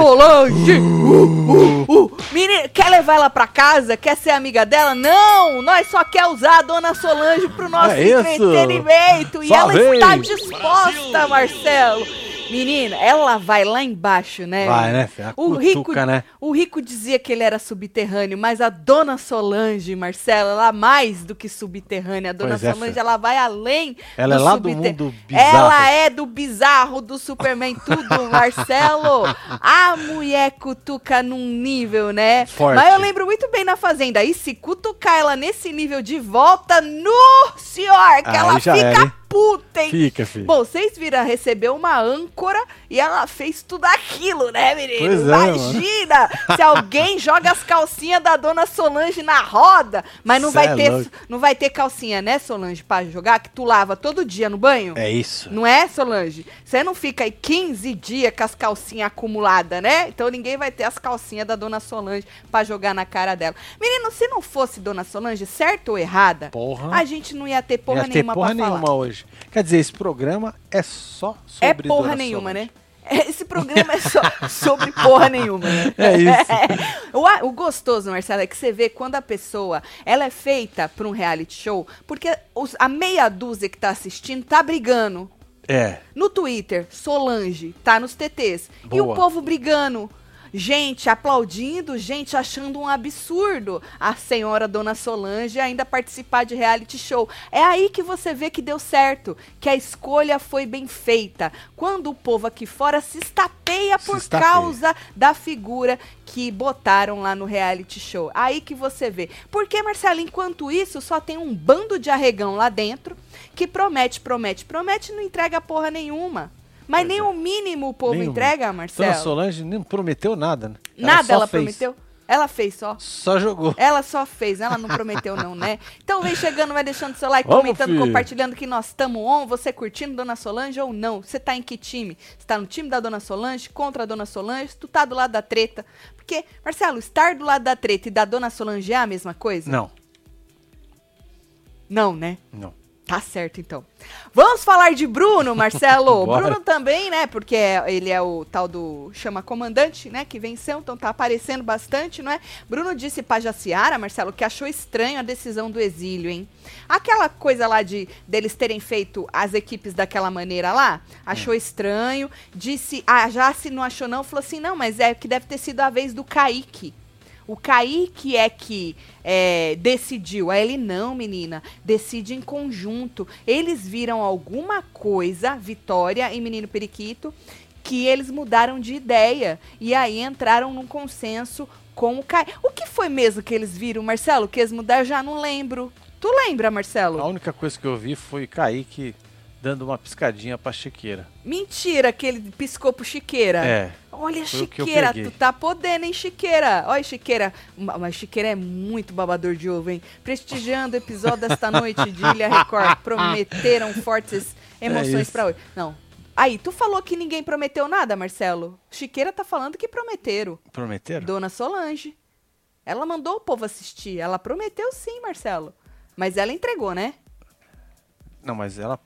Solange! Uh, uh, uh. Menina, quer levar ela pra casa? Quer ser amiga dela? Não! Nós só quer usar a Dona Solange pro nosso É entretenimento. E ela vem. está disposta, Marcelo. Menina, ela vai lá embaixo, né? Vai, né? A O cutuca, rico, né? o rico dizia que ele era subterrâneo, mas a Dona Solange, Marcelo, ela é mais do que subterrânea. A Dona Pois é, Solange, filho. ela vai além Ela é lá do mundo bizarro. Ela é do bizarro, do Superman, tudo, Marcelo. A mulher cutuca num nível, né? Forte. Mas eu lembro muito bem na Fazenda. E se cutucar ela nesse nível de volta, no senhor, que Aí ela fica era? Puta, hein? Fica, filho. Bom, vocês viram, recebeu uma âncora e ela fez tudo aquilo, né, menino? Pois é, Imagina se alguém joga as calcinhas da dona Solange na roda, mas não Cê vai é ter, louco. não vai ter calcinha, né, Solange, pra jogar que tu lava todo dia no banho? É isso. Não é, Solange? Você não fica aí 15 dias com as calcinhas acumuladas, né? Então ninguém vai ter as calcinhas da dona Solange pra jogar na cara dela. Menino, se não fosse dona Solange, certo ou errada, Porra. a gente não ia ter porra Ia ter nenhuma porra pra falar. nenhuma hoje. Quer dizer, esse programa é só sobre É porra Dona nenhuma, Solange. né? Esse programa é só sobre porra nenhuma, né? É isso. o, a- o gostoso, Marcelo, é que você vê quando a pessoa ela é feita pra um reality show, porque os- a meia dúzia que tá assistindo tá brigando. É. No Twitter, Solange tá nos TTs. E o Boa. povo brigando. Gente aplaudindo, gente achando um absurdo a senhora Dona Solange ainda participar de reality show. É aí que você vê que deu certo, que a escolha foi bem feita. Quando o povo aqui fora se estapeia Se por estapeia. causa da figura que botaram lá no reality show. Aí que você vê. Porque, Marcelo, enquanto isso, só tem um bando de arregão lá dentro que promete, promete, promete e não entrega porra nenhuma. Mas nem é. o mínimo o povo Nem entrega, Dona Marcelo. Solange não prometeu nada, né? Nada só ela fez. prometeu. Ela fez só. Só jogou. Ela só fez, ela não prometeu não, né? Então vem chegando, vai deixando seu like, Vamos, comentando, filho. compartilhando que nós estamos on, você curtindo Dona Solange ou não. Você tá em que time? Você tá no time da Dona Solange, contra a Dona Solange, tu tá do lado da treta. Porque, Marcelo, estar do lado da treta e da Dona Solange é a mesma coisa? Não, Não, né? não. Tá certo, então. Vamos falar de Bruno, Marcelo. Bruno também, né? Porque ele é o tal do chama comandante, né? Que venceu, então tá aparecendo bastante, não é? Bruno disse pra Jaciara, Marcelo, que achou estranho a decisão do exílio, hein? Aquela coisa lá de deles terem feito as equipes daquela maneira lá, achou estranho. Disse, a Jaci não achou não, falou assim, não, mas é que deve ter sido a vez do Kaique. O Kaique é que é, decidiu. Aí ele, não, menina, decide em conjunto. Eles viram alguma coisa, Vitória e Menino Periquito, que eles mudaram de ideia. E aí entraram num consenso com o Kaique. O que foi mesmo que eles viram, Marcelo? Que eles mudaram? Já não lembro. Tu lembra, Marcelo? A única coisa que eu vi foi Kaique dando uma piscadinha pra Chiqueira. Mentira que ele piscou pro Chiqueira. É. Olha, Chiqueira, tu tá podendo, hein, Chiqueira? Olha, Chiqueira. Ma- Mas Chiqueira é muito babador de ovo, hein? Prestigiando o episódio desta noite de Ilha Record. Prometeram fortes emoções É pra hoje. Não. Aí, tu falou que ninguém prometeu nada, Marcelo. Chiqueira tá falando que prometeram. Prometeram? Dona Solange. Ela mandou o povo assistir. Ela prometeu sim, Marcelo. Mas ela entregou, né? Não, mas ela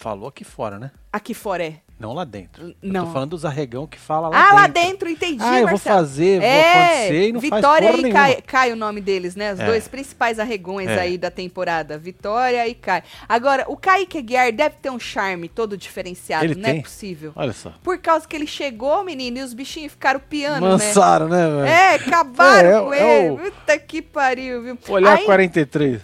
falou aqui fora, né? Aqui fora é. Não lá dentro. Eu Não. tô falando dos arregão que fala lá ah, dentro. lá dentro, entendi, Ah, eu vou Marcelo. fazer, vou é, acontecer e não faz Vitória porra e nenhuma. Caio, Caio o nome deles, né? Os É. dois principais arregões É. aí da temporada. Vitória e Caio. Agora, o Kaique Aguiar deve ter um charme todo diferenciado, Ele não tem? é possível. Olha só. Por causa que ele chegou, menino, e os bichinhos ficaram piando, Mansaram, né, velho? né? É, acabaram É, é com o- ele. Puta que pariu, viu? Olhar Aí, 43.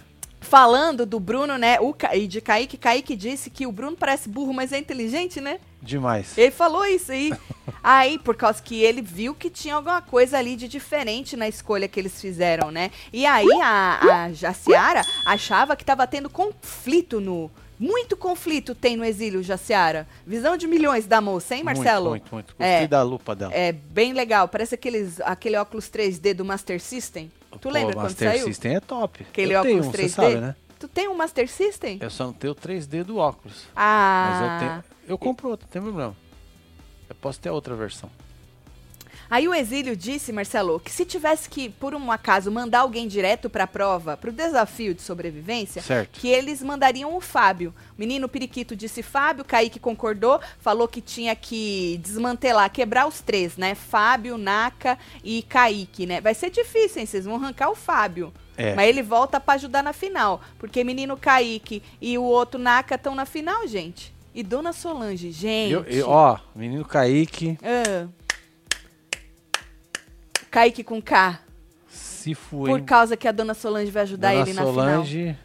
Falando do Bruno, né? O Ca... E de Kaique, Kaique disse que o Bruno parece burro, mas é inteligente, né? Demais. Ele falou isso aí. aí, por causa que ele viu que tinha alguma coisa ali de diferente na escolha que eles fizeram, né? E aí a, a Jaciara achava que tava tendo conflito no. Muito conflito tem no exílio, Jaciara. Visão de milhões da moça, hein, Marcelo? Muito, muito, muito. Gostei É. da lupa dela. É bem legal. Parece aqueles, aquele óculos 3D do Master System. Tu Pô, lembra o quando Master saiu? System é top. Aquele eu tenho óculos um, 3D? Você sabe, né? Tu tem um Master System? Eu só não tenho o 3D do óculos. Ah. Mas eu tenho. Eu compro outro, não tem problema. Eu posso ter outra versão. Aí o Exílio disse, Marcelo, que se tivesse que, por um acaso, mandar alguém direto pra prova, pro desafio de sobrevivência, Certo. que eles mandariam o Fábio. O menino Periquito disse Fábio, Kaique concordou, falou que tinha que desmantelar, quebrar os três, né? Fábio, Naka e Kaique, né? Vai ser difícil, hein? Vocês vão arrancar o Fábio. É. Mas ele volta pra ajudar na final. Porque menino Kaique e o outro Naka estão na final, gente. E Dona Solange, gente. Eu, eu- ó, menino Kaique, Ah. Kaique com K. se for, Por causa que a Dona Solange vai ajudar Dona ele na final. Solange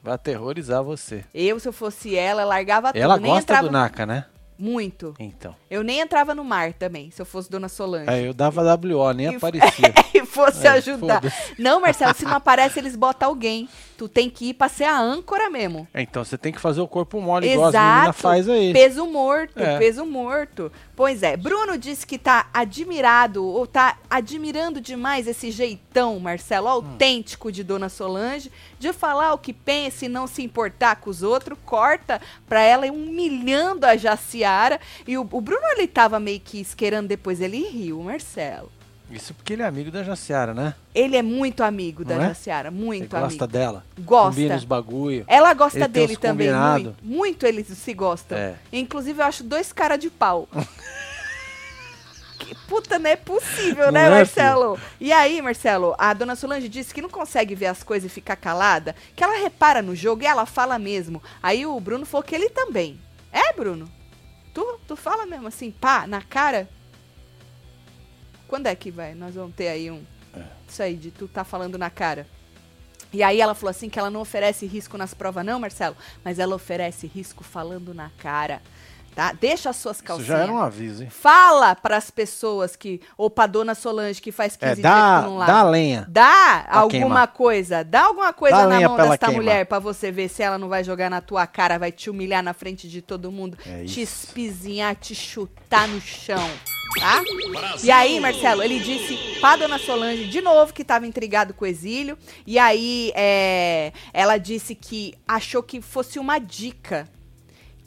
vai aterrorizar você. Eu, se eu fosse ela, largava Ela tudo. Nem gosta entrava do Naka, né? Muito. Então. Eu nem entrava no mar também, se eu fosse Dona Solange. Aí eu dava WO, nem E- aparecia. e fosse É, ajudar. Não, Marcelo, se não aparece, eles botam alguém. Tu tem que ir pra ser a âncora mesmo. Então você tem que fazer o corpo mole igual as meninas Exato. faz aí. Peso morto, É. peso morto. Pois é, Bruno disse que tá admirado, ou tá admirando demais esse jeitão, Marcelo, autêntico de Dona Solange, de falar o que pensa e não se importar com os outros, corta pra ela humilhando a Jaciara. E o, o Bruno, ele tava meio que esquerando depois, ele riu, Marcelo. Isso porque ele é amigo da Jaciara, né? Ele é muito amigo da é? Jaciara, muito gosta amigo. dela. Gosta. Combina os bagulho. Ela gosta Ele dele também, muito. Muito eles se gostam. É. Inclusive, eu acho dois cara de pau. que puta, não é possível, Não né, é, Marcelo? E aí, Marcelo, a dona Solange disse que não consegue ver as coisas e ficar calada, que ela repara no jogo e ela fala mesmo. Aí o Bruno falou que ele também. É, Bruno? Tu, tu fala mesmo assim, pá, na cara? Quando é que vai? Nós vamos ter aí um. Isso aí, de tu tá falando na cara. E aí ela falou assim que ela não oferece risco nas provas, não, Marcelo, mas ela oferece risco falando na cara. Tá? Deixa as suas Isso calcinhas. já era um aviso, hein? Fala pras pessoas que. Ou pra dona Solange que faz 15 É, dias dá, que tu não dá lava. lenha. Dá alguma queimar. coisa, dá alguma coisa Dá na mão desta mulher pra você ver se ela não vai jogar na tua cara, vai te humilhar na frente de todo mundo, É te isso. espizinhar, te chutar no chão, tá? E aí, Marcelo, ele disse pra dona Solange de novo que tava intrigado com o exílio, e aí é, ela disse que achou que fosse uma dica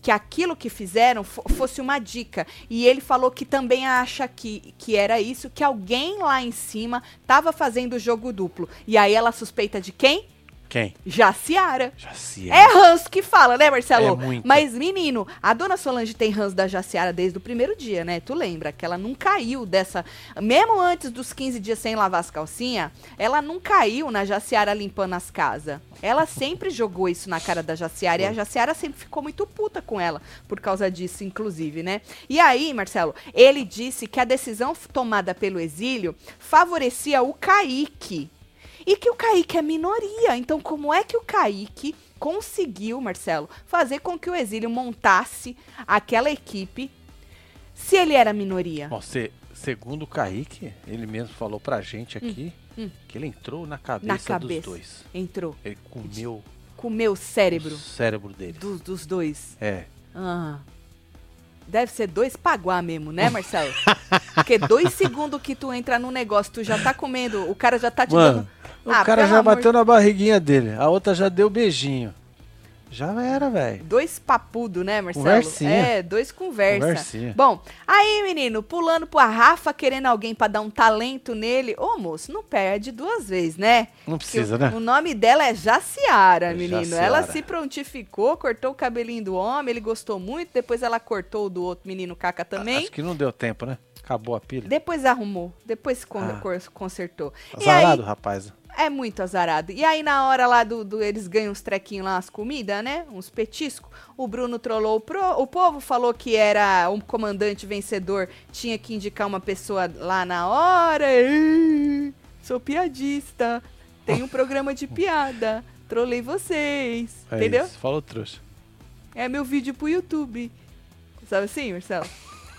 que aquilo que fizeram fo- fosse uma dica. E ele falou que também acha que, que era isso, que alguém lá em cima tava fazendo o jogo duplo. E aí ela suspeita de quem? Quem? Jaciara. Jaciara. É ranço que fala, né, Marcelo? É muito. Mas, menino, a dona Solange tem ranço da Jaciara desde o primeiro dia, né? Tu lembra que ela não caiu dessa. Mesmo antes dos 15 dias sem lavar as calcinhas, ela não caiu na Jaciara limpando as casas. Ela sempre jogou isso na cara da Jaciara e a Jaciara sempre ficou muito puta com ela por causa disso, inclusive, né? E aí, Marcelo, ele disse que a decisão tomada pelo exílio favorecia o Kaique. E que o Kaique é minoria. Então, como é que o Kaique conseguiu, Marcelo, fazer com que o exílio montasse aquela equipe se ele era minoria? Se- segundo o Kaique, ele mesmo falou pra gente aqui hum. que ele entrou na cabeça, Na cabeça. dos dois. Entrou. Ele comeu Comeu o cérebro o cérebro dele. dos, dos dois. É. Ah. Deve ser dois paguá mesmo, né, Marcelo? Porque dois segundos que tu entra no negócio, tu já tá comendo, o cara já tá te Mano, dando. o Ah, cara já bateu na barriguinha dele. A outra já deu beijinho. Já era, velho. Dois papudo, né, Marcelo? Conversinha. É, dois conversa. Conversinha. Bom, aí, menino, pulando pro Rafa, querendo alguém pra dar um talento nele. Ô, moço, não perde duas vezes, né? Não precisa, o, né? o nome dela é Jaciara, É menino. Jaciara. Ela se prontificou, cortou o cabelinho do homem, ele gostou muito. Depois ela cortou o do outro menino caca também. Acho que não deu tempo, né? Acabou a pilha. Depois arrumou, depois Ah. consertou. E aí, Azarado, rapaz. É muito azarado. E aí, na hora lá do, do- eles ganham uns trequinhos lá, as comidas, né? Uns petiscos. O Bruno trollou o, pro- o povo, falou que era um comandante vencedor, tinha que indicar uma pessoa lá na hora. Ih, sou piadista. Tem um programa de piada. Trolei vocês. É entendeu? Isso, falou trouxa. É meu vídeo pro YouTube. Sabe assim, Marcelo?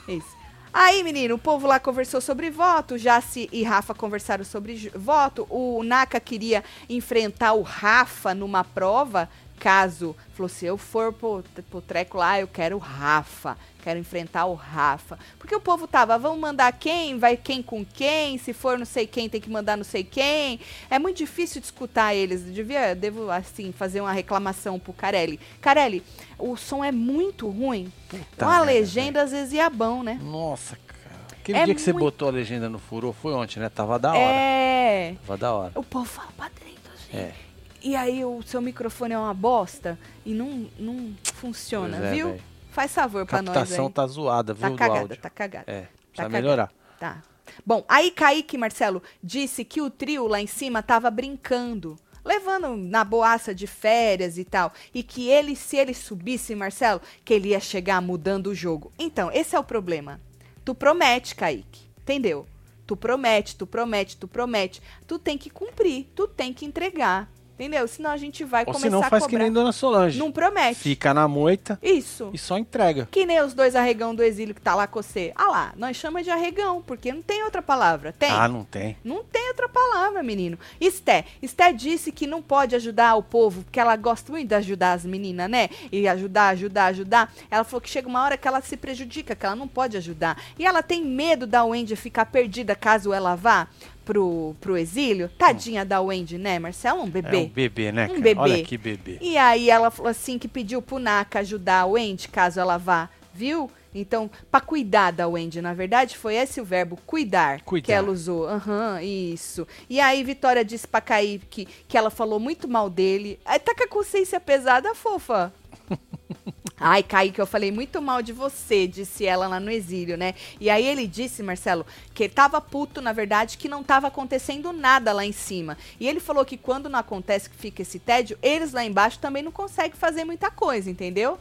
Isso. Aí, menino, o povo lá conversou sobre voto, Jace e Rafa conversaram sobre voto. O Naka queria enfrentar o Rafa numa prova, caso, falou, se eu for pro, pro treco lá, eu quero o Rafa, quero enfrentar o Rafa. Porque o povo tava, vamos mandar quem, vai quem com quem, se for não sei quem, tem que mandar não sei quem. É muito difícil de escutar eles, devia, devo, assim, fazer uma reclamação pro Carelli. Carelli, o som é muito ruim, Puta então a merda, legenda às vezes ia bom, né? Nossa, cara. Aquele É dia que você muito- botou a legenda no furô foi ontem, né? Tava da hora. É. Tava da hora. O povo fala pra dentro, assim. É. E aí o seu microfone é uma bosta e não, não funciona, é, viu? velho. Faz favor A pra nós captação aí. tá zoada, viu, Tá cagada, tá cagada. É, Tá cagada. melhorar. Tá. Bom, aí Kaique, Marcelo, disse que o trio lá em cima tava brincando. Levando na boaça de férias e tal. E que ele, se ele subisse, Marcelo, que ele ia chegar mudando o jogo. Então, esse é o problema. Tu promete, Kaique. Entendeu? Tu promete, tu promete, tu promete. Tu tem que cumprir, tu tem que entregar. Entendeu? Senão a gente vai Ou começar se não a faz que cobrar. nem Dona Solange. Não promete. Fica na moita Isso. e só entrega. Que nem os dois arregão do exílio que tá lá com você. Ah lá, nós chama de arregão, porque não tem outra palavra. Tem? Ah, não tem. Não tem outra palavra, menino. Esté, Esté disse que não pode ajudar o povo, porque ela gosta muito de ajudar as meninas, né? E ajudar, ajudar, ajudar. Ela falou que chega uma hora que ela se prejudica, que ela não pode ajudar. E ela tem medo da Wendy ficar perdida caso ela vá pro, pro exílio. Tadinha da Wendy, né, Marcelo? Um bebê. É um bebê, né, Um cara? bebê. Olha que bebê. E aí ela falou assim que pediu pro Naka ajudar a Wendy caso ela vá, viu? Então, pra cuidar da Wendy, na verdade, foi esse o verbo cuidar, Cuidar. que ela usou. Aham, isso. E aí Vitória disse pra Kaique que ela falou muito mal dele. Aí tá com a consciência pesada, fofa. Ai, Kaique, eu falei muito mal de você, disse ela lá no exílio, né? E aí ele disse, Marcelo, que tava puto, na verdade, que não tava acontecendo nada lá em cima. E ele falou que quando não acontece que fica esse tédio, eles lá embaixo também não conseguem fazer muita coisa, entendeu?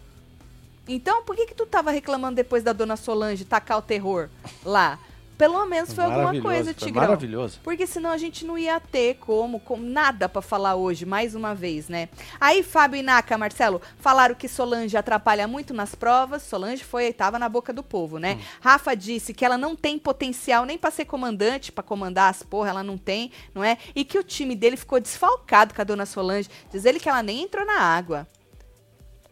Então, por que que tu tava reclamando depois da dona Solange tacar o terror lá? Pelo menos foi alguma coisa, foi Tigrão. Maravilhoso. Porque senão a gente não ia ter como, com nada pra falar hoje, mais uma vez, né? Aí Fábio e Naka, Marcelo, falaram que Solange atrapalha muito nas provas. Solange foi, tava na boca do povo, né? Rafa disse que ela não tem potencial nem pra ser comandante, pra comandar as porra, ela não tem, não é? E que o time dele ficou desfalcado com a dona Solange. Diz ele que ela nem entrou na água.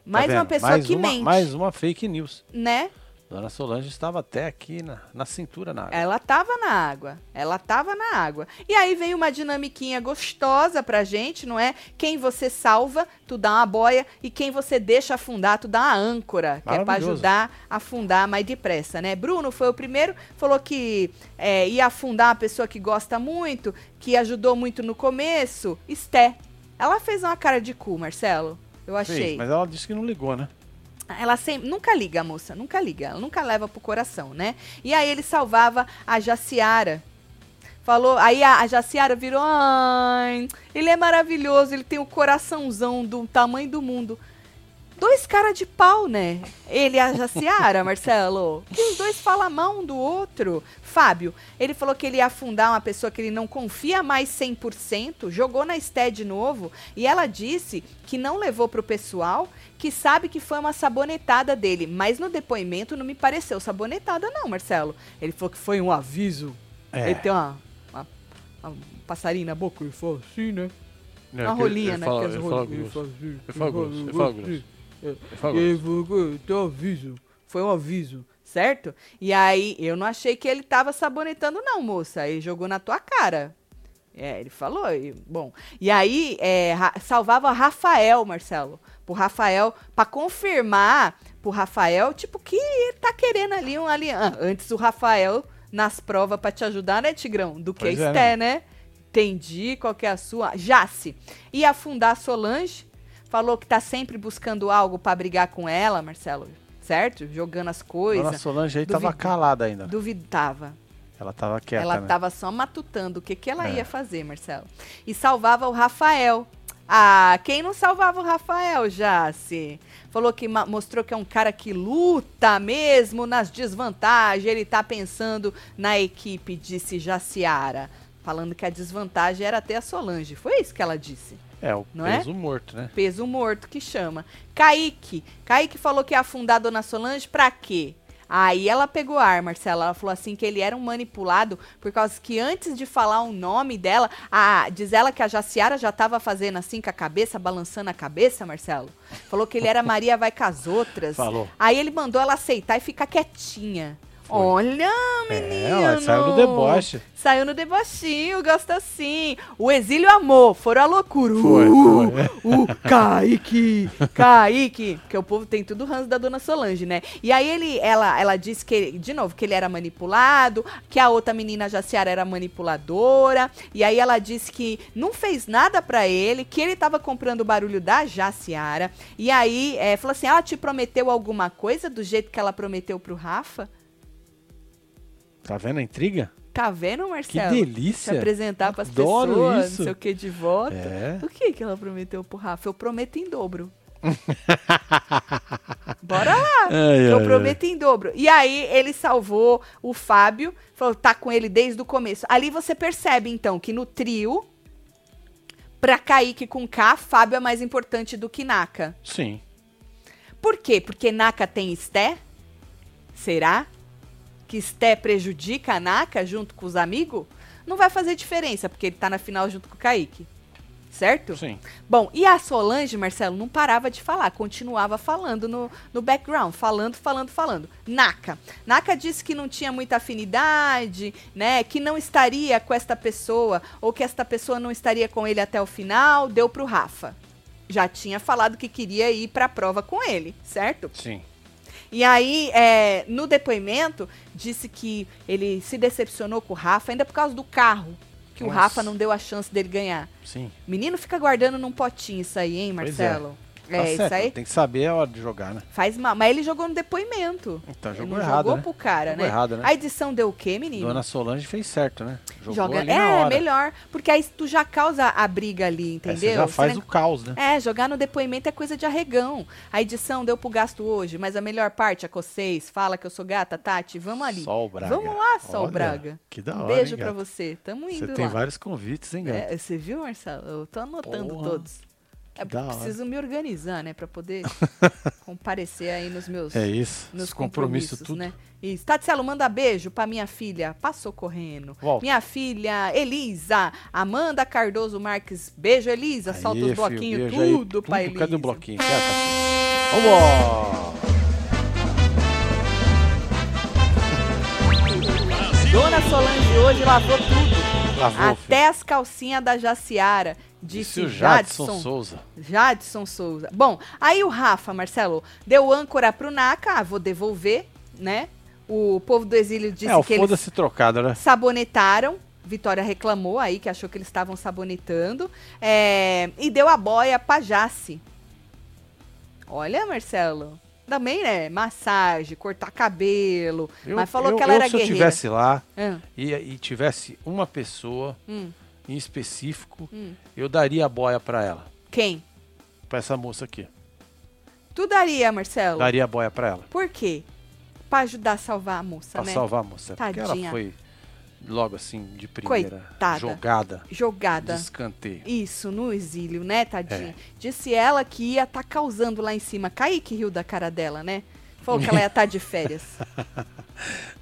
Mais Tá uma pessoa mais que uma, mente, Mais uma fake news. né? Dona Solange estava até aqui na, na cintura na água. Ela tava na água. Ela tava na água. E aí vem uma dinamiquinha gostosa pra gente, não é? Quem você salva, tu dá uma boia. E quem você deixa afundar, tu dá uma âncora. Que é pra ajudar a afundar mais depressa, né? Bruno foi o primeiro, falou que é, ia afundar uma pessoa que gosta muito, que ajudou muito no começo. Esté. Ela fez uma cara de cu, Marcelo. Eu Fez, achei. mas ela disse que não ligou, né? Ela sempre, nunca liga, a moça, nunca liga, ela nunca leva pro coração, né? E aí ele salvava a Jaciara. Falou, aí a, a Jaciara virou, ai, ele é maravilhoso, ele tem o coraçãozão do tamanho do mundo. Dois cara de pau, né? Ele e a Jaciara, Marcelo. Que os dois falam mal um do outro. Fábio, ele falou que ele ia afundar uma pessoa que ele não confia mais 100%, jogou na Sté de novo, e ela disse que não levou pro pessoal, que sabe que foi uma sabonetada dele, mas no depoimento não me pareceu sabonetada não, Marcelo. Ele falou que foi um aviso. É. Ele tem uma, uma, uma passarinho na boca e fala assim, né? Não, Uma rolinha, ele né? fala- ele fala rolinhas. grosso. assim, Ele fala grosso, ele fala grosso. E tem um aviso. Foi um aviso, certo? E aí, eu não achei que ele tava sabonetando, não, moça. Aí jogou na tua cara. É, ele falou, e- bom. E aí, é, Ra- salvava Rafael, Marcelo. Pro Rafael, pra confirmar pro Rafael, tipo, que tá querendo ali um aliança. Antes o Rafael nas provas pra te ajudar, né, Tigrão? Do que Pois é, Esté, né? Entendi qual que é a sua. Jace. Ia afundar a Solange. Falou que tá sempre buscando algo pra brigar com ela, Marcelo. Certo? Jogando as Dona coisas. Solange aí tava calada ainda. Duvidava. Ela tava quieta, ela né? tava só matutando o que, que ela É. ia fazer, Marcelo. E salvava o Rafael. Ah, quem não salvava o Rafael, Jace? Falou que mostrou que é um cara que luta mesmo nas desvantagens. Ele tá pensando na equipe, disse Jaciara. Falando que a desvantagem era ter a Solange. Foi isso que ela disse É, o Não é? peso morto, né? peso morto que chama. Kaique. Kaique falou que ia afundar a Dona Solange pra quê? Aí ela pegou ar, Marcela. Ela falou assim que ele era um manipulado por causa que antes de falar o nome dela, a, diz ela que a Jaciara já tava fazendo assim com a cabeça, balançando a cabeça, Marcelo. Falou que ele era Maria vai com as outras. Falou. Aí ele mandou ela aceitar e ficar quietinha. Olha, É, menino! ela saiu no deboche. Saiu no debochinho, gosta assim. O exílio amou, foram a loucura. Foi, Uh, foi. O Kaique, Kaique, porque o povo tem tudo ranço da dona Solange, né? E aí ele, ela, ela disse que, de novo, que ele era manipulado, que a outra menina Jaciara era manipuladora, e aí ela disse que não fez nada pra ele, que ele tava comprando o barulho da Jaciara, e aí é, falou assim, ela te prometeu alguma coisa do jeito que ela prometeu pro Rafa? Tá vendo a intriga? Tá vendo, Que Marcelo? Se delícia. apresentar pras Adoro pessoas, isso. não sei o que de volta. É. O que que ela prometeu pro Rafa? Eu prometo em dobro. Bora lá. Ai, Eu ai, prometo em dobro. E aí ele salvou o Fábio, falou, tá com ele desde o começo. Ali você percebe, então, que no trio, pra Kaique com K, Fábio é mais importante do que Naka. ai. Sim. Por quê? Porque Naka tem Sté? Será? Que Sté prejudica a Naka junto com os amigos? Não vai fazer diferença, porque ele tá na final junto com o Kaique. Certo? Sim. Bom, e a Solange, Marcelo, não parava de falar, continuava falando no, no background, falando, falando, falando. Naka. Naka disse que não tinha muita afinidade, né? Que não estaria com esta pessoa, ou que esta pessoa não estaria com ele até o final, deu pro Rafa. Já tinha falado que queria ir pra prova com ele, certo? Sim. E aí, é, no depoimento, disse que ele se decepcionou com o Rafa ainda por causa do carro. Que o Nossa. Rafa não deu a chance dele ganhar. Sim. Menino fica guardando num potinho isso aí, hein, é. Marcelo? Tá É, isso aí Tem que saber a hora de jogar, né? faz mal. Mas ele jogou no depoimento. Então, jogou errado, jogou né? pro cara, Jogou né? errado, né? A edição deu o quê, menino? Dona Solange fez certo, né? Jogou Joga... ali na É, hora. melhor. Porque aí tu já causa a briga ali, Aí entendeu? Você já faz Você o caos, né? É, jogar no depoimento é coisa de arregão. A edição deu pro gasto hoje, mas a melhor parte é com vocês. Fala que eu sou gata, Tati. Vamos ali. Sol Braga. Vamos lá, Sol Olha, Braga. Que da um hora, beijo hein, pra você. Tamo Você indo tem lá. vários convites, hein, gata? É, você viu, Marcelo? Eu tô anotando Porra, todos. É da porque hora. preciso me organizar, né? Pra poder comparecer aí nos meus, É isso. nos Os compromissos tudo. né? Isso. Tatselo, manda beijo pra minha filha. Passou correndo. Volta. Minha filha Elisa. Amanda Cardoso Marques. Beijo, Elisa. Aí, Solta os filho, bloquinhos, beijo aí. tudo pra Elisa. Cadê o bloquinho? Gata? Vamos! Dona Solange hoje lavou tudo. Lavou, Até as calcinhas da Jaciara. Disse o Jadson. Jadson Souza. Jadson Souza. Bom, aí o Rafa, Marcelo, deu âncora pro Naka, ah, vou devolver, né? O povo do exílio disse é, que eles trocado, né? sabonetaram. Vitória reclamou aí, que achou que eles estavam sabonetando. é, e deu a boia pra Jace. Olha, Marcelo. Também, né? Massagem, cortar cabelo. Eu- mas falou eu- que ela eu, era se eu guerreira. tivesse lá Ah, e, e tivesse uma pessoa hum, em específico, hum. eu daria a boia pra ela. Quem? Pra essa moça aqui. Tu daria, Marcelo? Daria a boia pra ela. Por quê? Pra ajudar a salvar a moça, Pra né? salvar a moça. Porque Tadinha. ela foi logo assim, de primeira, Coitada. jogada, Jogada. de escanteio. Isso, no exílio, né, tadinha? É. Disse ela que ia estar causando lá em cima. Kaique riu da cara dela, né? Falou que ela ia estar de férias.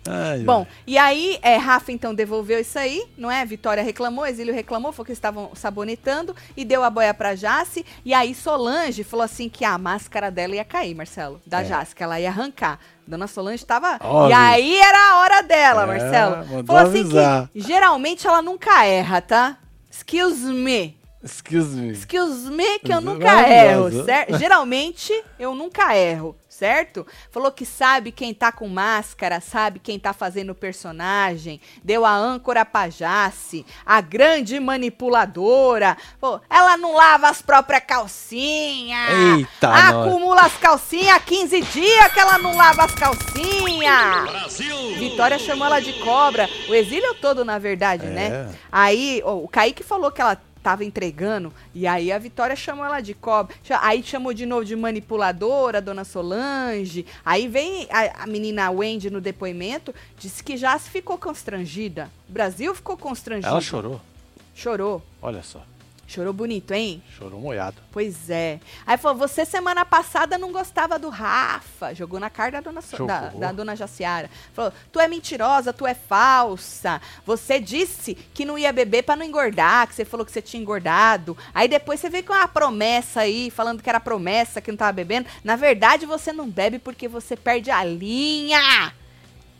Ai, Bom, e aí, é, Rafa então devolveu isso aí, não é? Vitória reclamou, Exílio reclamou, falou que estavam sabonetando e deu a boia pra Jace. E aí Solange falou assim que a máscara dela ia cair, Marcelo, da É. Jace, que ela ia arrancar. Dona Solange tava. Óbvio. E aí era a hora dela, É, Marcelo. Falou assim avisar. que geralmente ela nunca erra, tá? Excuse me. Excuse me. Excuse me, que eu nunca erro, certo? Geralmente, eu nunca erro, certo? Falou que sabe quem tá com máscara, sabe quem tá fazendo o personagem, deu a âncora pra Jace, a grande manipuladora. Pô, ela não lava as próprias calcinhas. Eita, nós. Acumula as calcinhas, 15 dias que ela não lava as calcinhas. Vitória chamou ela de cobra. O exílio todo, na verdade, É. né? Aí, ó, o Kaique falou que ela tava entregando, e aí a Vitória chamou ela de cobra. Aí chamou de novo de manipuladora, dona Solange. Aí vem a, a menina Wendy no depoimento, disse que já se ficou constrangida. O Brasil ficou constrangido. Ela chorou. Chorou. Olha só. Chorou bonito, hein? Chorou molhado. Pois é. Aí falou, você semana passada não gostava do Rafa. Jogou na cara da dona, So- da, da dona Jaciara. Falou, tu é mentirosa, tu é falsa. Você disse que não ia beber pra não engordar, que você falou que você tinha engordado. Aí depois você veio com uma promessa aí, falando que era promessa, que não tava bebendo. Na verdade, você não bebe porque você perde a linha.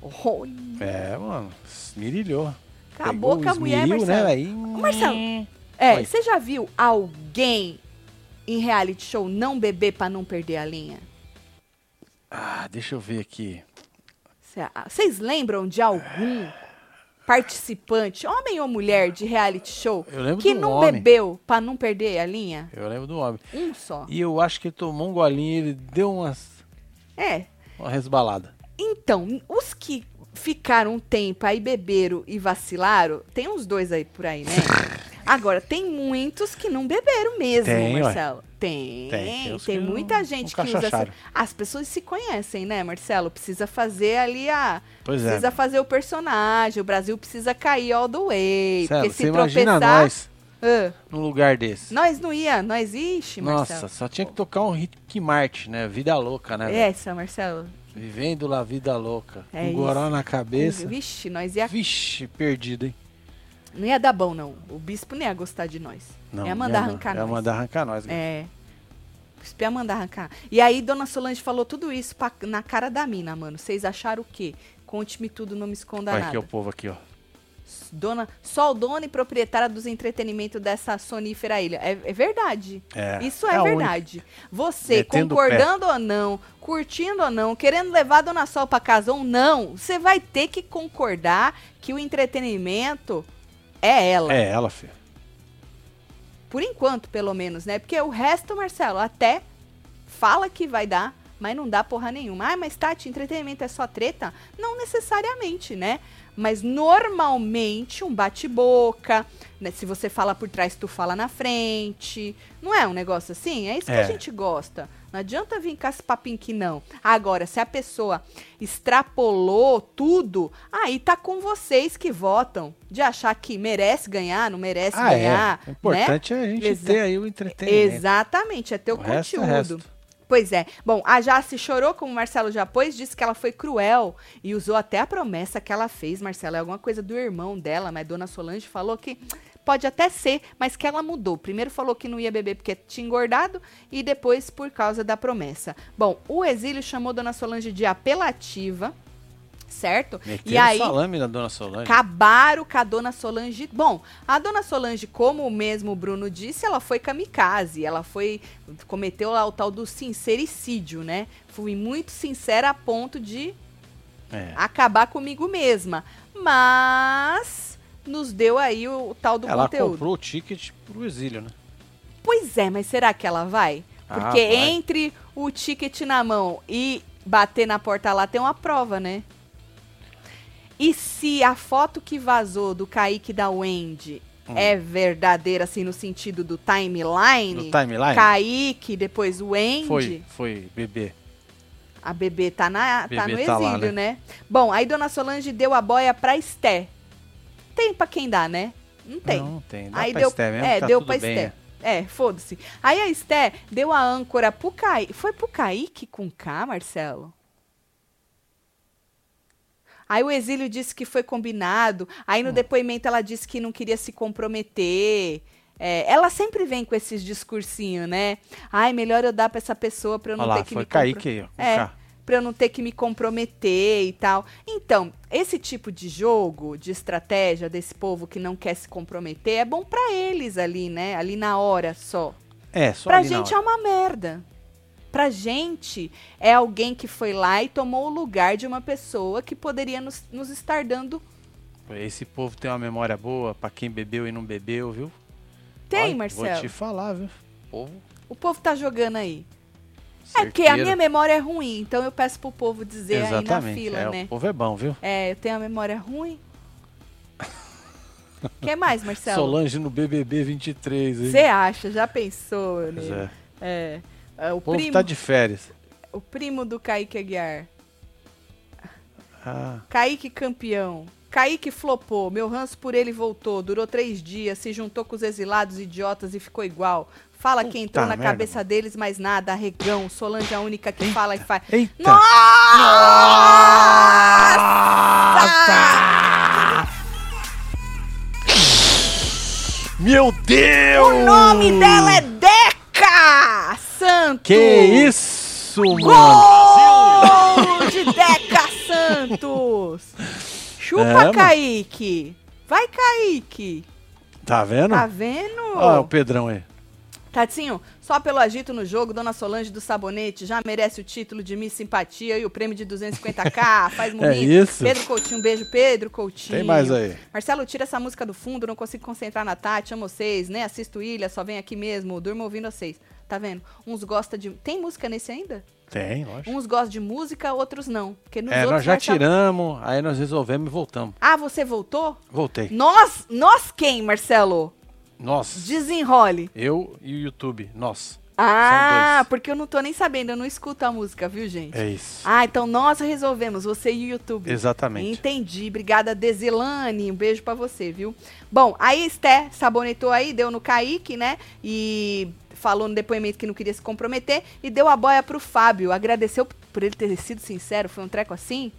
Olha, É, mano. Esmirilhou. acabou Pegou com a mulher, Marcelo. Né, aí, Marcelo, É, você já viu alguém em reality show não beber pra não perder a linha? Ah, deixa eu ver aqui. Ah, Vocês lembram de algum participante, homem ou mulher, de reality show que não homem. bebeu pra não perder a linha? Eu lembro do homem. Um só. E eu acho que tomou um golinho e ele deu umas, É. uma resbalada. Então, os que ficaram um tempo aí beberam e vacilaram, tem uns dois aí por aí, né? Agora, tem muitos que não beberam mesmo, Tem, ué. Marcelo. Tem, Tem, tem, tem muita não- gente não que usa. essa-. As pessoas se conhecem, né, Marcelo? Precisa fazer ali a. Pois é. precisa fazer o personagem. O Brasil precisa cair all the way. Porque se tropeçar. nós Ah, num lugar desse. nós não ia, nós ixi, Nossa, Marcelo. só tinha que tocar um Rick Martin, né? Vida louca, né? velho? Essa, Marcelo. Vivendo lá vida louca. É com goró na cabeça. Vixe, nós ia. Vixe, perdido, hein? Não ia dar bom, não. O bispo não ia gostar de nós. Não, ia mandar não. arrancar Ia nós. mandar arrancar nós. né? É. O bispo ia mandar arrancar. E aí, dona Solange falou tudo isso pra- na cara da mina, mano. Vocês acharam o quê? Conte-me tudo, não me esconda Vai nada. aqui o povo aqui, ó. Dona, só dona e proprietária dos entretenimentos dessa sonífera ilha. É, é verdade. É, Isso é, é a única. verdade. Você, Metendo o concordando ou não, curtindo ou não, querendo levar a Dona Sol pra casa ou não, você vai ter que concordar que o entretenimento é ela. É ela, filho. Por enquanto, pelo menos, né? Porque o resto, Marcelo, até fala que vai dar, mas não dá porra nenhuma. Ah, mas Tati, entretenimento é só treta? Não necessariamente, né? Mas normalmente um bate-boca, né? Se você fala por trás, tu fala na frente. Não é um negócio assim? É isso que a É. gente gosta. Não adianta vir com esse papinho que não. Agora, se a pessoa extrapolou tudo, aí tá com vocês que votam. De achar que merece ganhar, não merece Ah, ganhar. é. O né? importante é a gente Exa- ter aí o entretenimento. Exatamente, é teu O resto é conteúdo. resto. Pois é. Bom, a Jace chorou, como o Marcelo já pôs, disse que ela foi cruel e usou até a promessa que ela fez, Marcelo. É alguma coisa do irmão dela, mas Dona Solange falou que pode até ser, mas que ela mudou. Primeiro falou que não ia beber porque tinha engordado e depois por causa da promessa. Bom, o exílio chamou Dona Solange de apelativa, certo? e aí salame na dona Solange. acabaram com a dona Solange. Bom, a dona Solange, como mesmo o Bruno disse, ela foi kamikaze. Ela foi. cometeu lá o tal do sincericídio, né? Fui muito sincera a ponto de É. acabar comigo mesma. Mas nos deu aí o, o tal do Ela conteúdo. comprou o ticket pro exílio, né? Pois é, mas será que ela vai? Ah, Porque vai. entre o ticket na mão e bater na porta lá tem uma prova, né? E se a foto que vazou do Kaique da Wendy Hum. é verdadeira, assim, no sentido do timeline, No timeline? Kaique, depois Wendy, Foi, foi, bebê. a bebê tá, na, tá no Bebê tá exílio, lá, né? Bom, aí Dona Solange deu a boia pra Esté. Tem pra quem dá, né? Não tem. Não, tem. Dá Aí pra deu, Esté mesmo, é, tá deu pra Esté. né? É, foda-se. Aí a Esté deu a âncora pro Kaique. Foi pro Kaique com K, Marcelo? Aí o exílio disse que foi combinado. Aí no Hum. depoimento ela disse que não queria se comprometer. É, ela sempre vem com esses discursinhos, né? Ai, melhor eu dar pra essa pessoa pra eu não Olha lá, ter que foi me compro- Kaique aí, ó. com É. K. Pra eu não ter que me comprometer e tal. Então, esse tipo de jogo, de estratégia desse povo que não quer se comprometer, é bom pra eles ali, né? Ali na hora só. É, só pra ali gente é uma merda. Pra gente é alguém que foi lá e tomou o lugar de uma pessoa que poderia nos, nos estar dando. Esse povo tem uma memória boa pra quem bebeu e não bebeu, viu? Tem, Olha, Marcelo. Vou te falar, viu? Povo. O povo tá jogando aí. É porque a minha memória é ruim, então eu peço pro povo dizer aí na Exatamente. fila, é, né? O povo é bom, viu? É, eu tenho a memória ruim. que mais, Marcelo? Solange no BBB 23, hein? Você acha? Já pensou, Pois né? é. É. é, o, O povo primo, tá de férias. o primo do Kaique Aguiar. Ah, Kaique campeão. Kaique flopou. Meu ranço por ele voltou. Durou três dias. Se juntou com os exilados idiotas e ficou igual. Fala quem entrou na merda, cabeça deles, mas nada. Arregão. Solange é a única que fala e faz. eita! Nossa! Meu Deus! O nome dela é Deca Santos! Que isso, mano? Gol de Deca Santos! Santos! Chupa, É, Kaique! Vai, Kaique! Tá vendo? Tá vendo? Olha o Pedrão aí. Tatinho, só pelo agito no jogo, Dona Solange do Sabonete já merece o título de Miss Simpatia e o prêmio de 250k. Faz É murrinho. isso? Pedro Coutinho, um beijo, Pedro Coutinho. Tem mais aí. Marcelo, tira essa música do fundo, não consigo concentrar na Tati, amo vocês, né? Assisto Ilha, só venho aqui mesmo, durmo ouvindo vocês. Tá vendo? Uns gostam de. Tem música nesse ainda? Tem, lógico. Uns gostam de música, outros não. Porque nos É, outros nós já tiramos, aí nós resolvemos e voltamos. Ah, você voltou? Voltei. Nós? Nós quem, Marcelo? Nossa. Desenrole. Eu e o YouTube. Nós. Ah, porque eu não tô nem sabendo, eu não escuto a música, viu, gente? É isso. Ah, então nós resolvemos, você e o YouTube. Exatamente. Entendi. Obrigada, Desilane. Um beijo pra você, viu? Bom, aí Esté sabonetou aí, deu no Kaique, né? E falou no depoimento que não queria se comprometer e deu a boia pro Fábio. Agradeceu por ele ter sido sincero, foi um treco assim.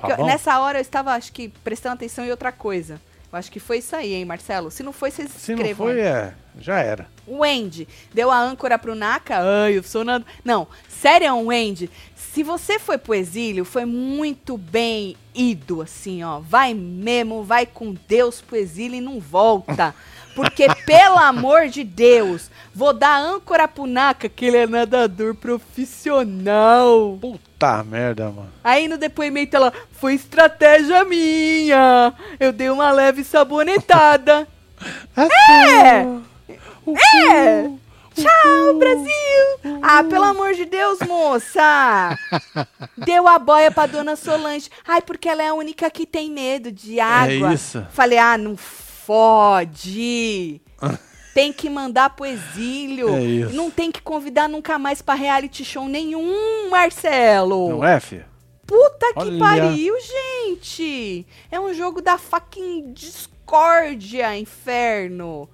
Porque eu- nessa hora eu estava, acho que, prestando atenção em outra coisa. Acho que foi isso aí, hein, Marcelo? Se não foi, vocês Se não escrevam. foi, aí. é, já era. O Wendy deu a âncora pro Naka. Ai, eu sou nada. Não, sério, Wendy. Se você foi pro exílio, foi muito bem ido, assim, ó. Vai mesmo, vai com Deus pro exílio e não volta. Porque, pelo amor de Deus, vou dar âncora pro Naka, que ele é nadador profissional. Puta merda, mano. Aí no depoimento ela, foi estratégia minha. Eu dei uma leve sabonetada. É! É! Tchau, Brasil! Ah, pelo amor de Deus, moça! Deu a boia pra dona Solange. Ai, porque ela é a única que tem medo de água. É isso. Falei, ah, não fode! Tem que mandar pro exílio. É isso. Não tem que convidar nunca mais pra reality show nenhum, Marcelo. Não é, filho? Puta que Olha. pariu, gente! É um jogo da fucking discórdia, inferno.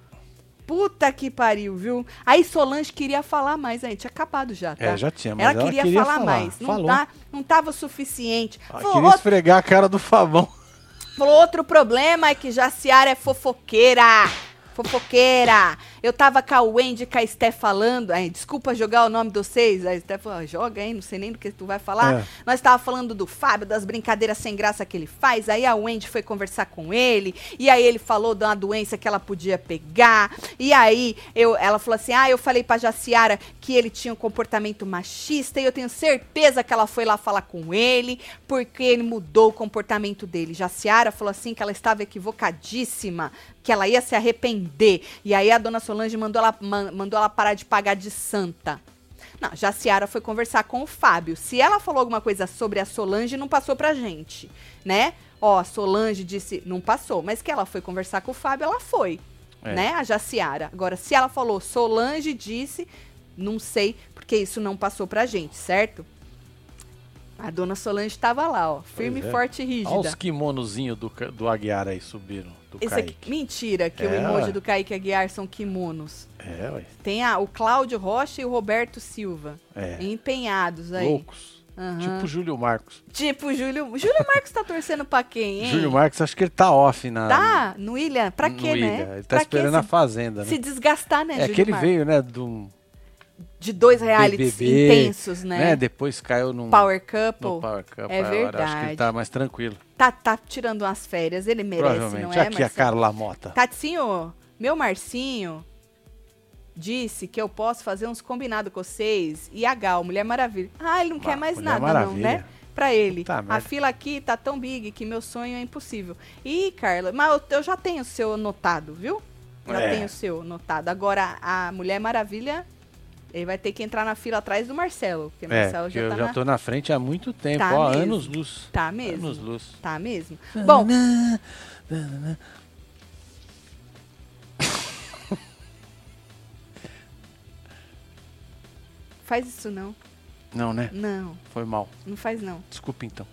Puta que pariu, viu? Aí Solange queria falar mais, aí tinha acabado já, tá? É, já tinha, mas ela, ela queria, queria falar, falar. mais. Não, Falou. tá, não tava suficiente. Ah, Falou, queria esfregar a cara do Fabão. Outro problema é que Jaciara é fofoqueira. Fofoqueira. Eu tava com a Wendy e com a Sté falando. Ai, desculpa jogar o nome de vocês. A Sté falou, "Ah, joga aí, não sei nem do que tu vai falar. É. Nós tava falando do Fábio, das brincadeiras sem graça que ele faz. Aí a Wendy foi conversar com ele. E aí ele falou de uma doença que ela podia pegar. E aí eu, ela falou assim: Ah, eu falei pra Jaciara que ele tinha um comportamento machista. E eu tenho certeza que ela foi lá falar com ele, porque ele mudou o comportamento dele. Jaciara falou assim que ela estava equivocadíssima, que ela ia se arrepender. E aí a dona Solange mandou ela, man- mandou ela parar de pagar de santa. Não, já a Ciara foi conversar com o Fábio. Se ela falou alguma coisa sobre a Solange, não passou pra gente, né? Ó, a Solange disse, não passou, mas que ela foi conversar com o Fábio, ela foi, É. né? A Jaciara. Agora, se ela falou Solange disse, não sei, porque isso não passou pra gente, certo? A dona Solange estava lá, ó, firme, é. forte e rígida. Olha os kimonozinhos do, do Aguiar aí subindo. Do Esse aqui, Kaique. mentira, que o É, emoji ué. do Kaique Aguiar são kimonos. É, ué. Tem a, o Cláudio Rocha e o Roberto Silva. É. Empenhados aí. Loucos. Aham. Tipo Júlio Marcos. Tipo, o Júlio. Júlio Marcos tá torcendo pra quem, hein? Júlio Marcos, acho que ele tá off na. Tá, no William? Pra quê, né? Ilha. Ele tá Pra esperando a Fazenda, né? se desgastar, né, é Júlio que ele Marcos? veio, né, de um De dois realities BBB, intensos, né? né? Depois caiu num Power Couple. no Power Cup. É agora Acho que verdade. ele tá mais tranquilo. Tá, tá tirando umas férias, ele merece, Provavelmente. não é, Aqui a Marcelo? Carla Mota. Tatinho, meu Marcinho disse que eu posso fazer uns combinados com vocês. E a Gal, Mulher Maravilha. Ah, ele não quer mais Mulher nada, Maravilha. não, né? Pra ele. A merda. fila aqui tá tão big que meu sonho é impossível. Ih, Carla, mas eu, eu já tenho o seu anotado, viu? Já É. tenho o seu anotado. Agora, a Mulher Maravilha, ele vai ter que entrar na fila atrás do Marcelo. Porque É, Marcelo já eu tá já na... tô na frente há muito tempo. Tá ó, mesmo. anos luz. Tá mesmo. Anos luz. Tá mesmo? Bom, faz isso não. Não, né? Não, Foi mal. não faz não. Desculpa então.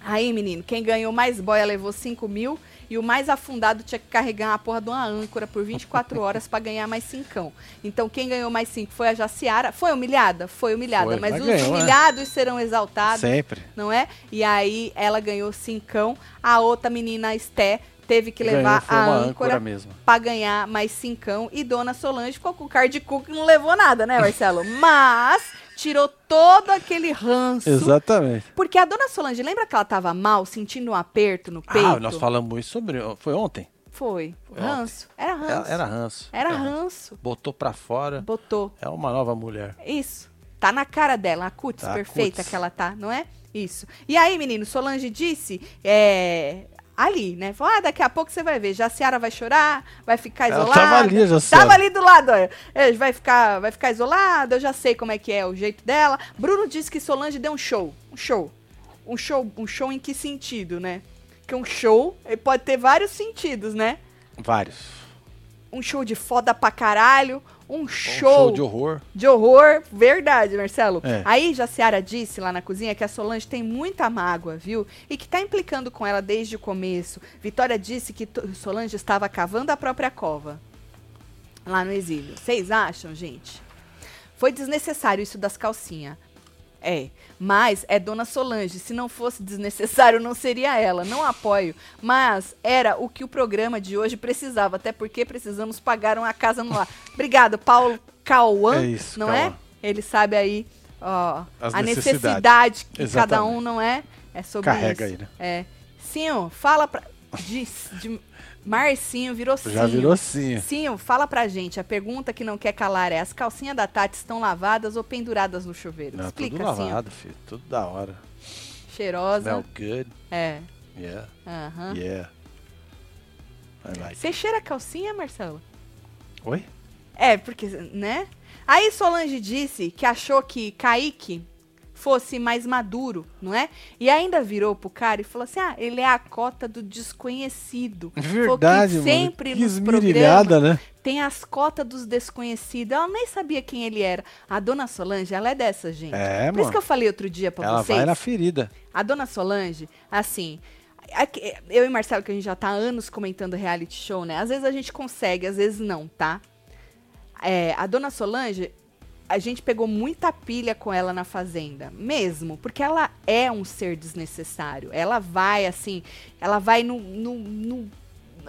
Aí, menino, quem ganhou mais boia levou 5 mil e o mais afundado tinha que carregar uma porra de uma âncora por 24 horas pra ganhar mais cincão. Então, quem ganhou mais 5 foi a Jaciara. Foi humilhada? Foi humilhada. Foi, mas os ganhou, né? humilhados serão exaltados. Sempre. não é? E aí ela ganhou cincão. A outra menina, a Esté, teve que Ganhou, levar foi a âncora, âncora mesmo. pra ganhar mais cincão. E Dona Solange ficou com o card cook e não levou nada, né, Marcelo? Mas tirou todo aquele ranço. Exatamente. Porque a dona Solange, lembra que ela tava mal, sentindo um aperto no peito? Ah, nós falamos isso sobre. Foi ontem? Foi. Foi ranço. Era ranço. Era, era ranço. Era ranço. Botou pra fora. Botou. É uma nova mulher. Isso. Tá na cara dela, a cutis Tá, perfeita cutis. que ela tá, não é? Isso. E aí, menino, Solange disse, é, ali, né? Falou, ah, daqui a pouco você vai ver. Jaciara vai chorar, vai ficar Ela isolada. tava ali, Jaciara. Tava ali do lado, olha. É, vai ficar, vai ficar isolada, eu já sei como é que é o jeito dela. Bruno disse que Solange deu um show. Um show. Um show, um show em que sentido, né? Que um show ele pode ter vários sentidos, né? Vários. Um show de foda pra caralho, um Um show, show de horror. de horror, verdade, Marcelo. É. Aí Jaciara disse lá na cozinha que a Solange tem muita mágoa, viu? E que tá implicando com ela desde o começo. Vitória disse que Solange estava cavando a própria cova lá no exílio. Vocês acham, gente? Foi desnecessário isso das calcinhas. É, mas é Dona Solange. Se não fosse desnecessário, não seria ela. Não apoio. Mas era o que o programa de hoje precisava. Até porque precisamos pagar uma casa no lar. Obrigada, Paulo Cauã. É isso, não Cauã. é? Ele sabe aí ó, a necessidade que cada Exatamente. um não é. É sobre Carrega isso. aí, né? É. Sim, fala pra. De, de Marcinho virou Já Cinho. virou sim. Sim, fala pra gente. A pergunta que não quer calar é: as calcinhas da Tati estão lavadas ou penduradas no chuveiro? Não, Explica, tudo Cinho. lavado, filho. Tudo da hora. Cheirosa. Smell good. É. Yeah. Aham. Yeah. I like. Você cheira a calcinha, Marcelo? Oi? É, porque, né? Aí Solange disse que achou que Kaique fosse mais maduro, não é? E ainda virou pro cara e falou assim: ah, ele é a cota do desconhecido. Que Verdade, mano. sempre que nos programas né? tem as cotas dos desconhecidos. Ela nem sabia quem ele era. A dona Solange, ela é dessa, gente. É, Por isso mano. que eu falei outro dia pra Ela vocês. vai na ferida. A dona Solange, assim. Eu e Marcelo, que a gente já tá há anos comentando reality show, né? Às vezes a gente consegue, às vezes não, tá? É, a dona Solange, a gente pegou muita pilha com ela na fazenda, mesmo, porque ela é um ser desnecessário. Ela vai, assim, ela vai no. no, no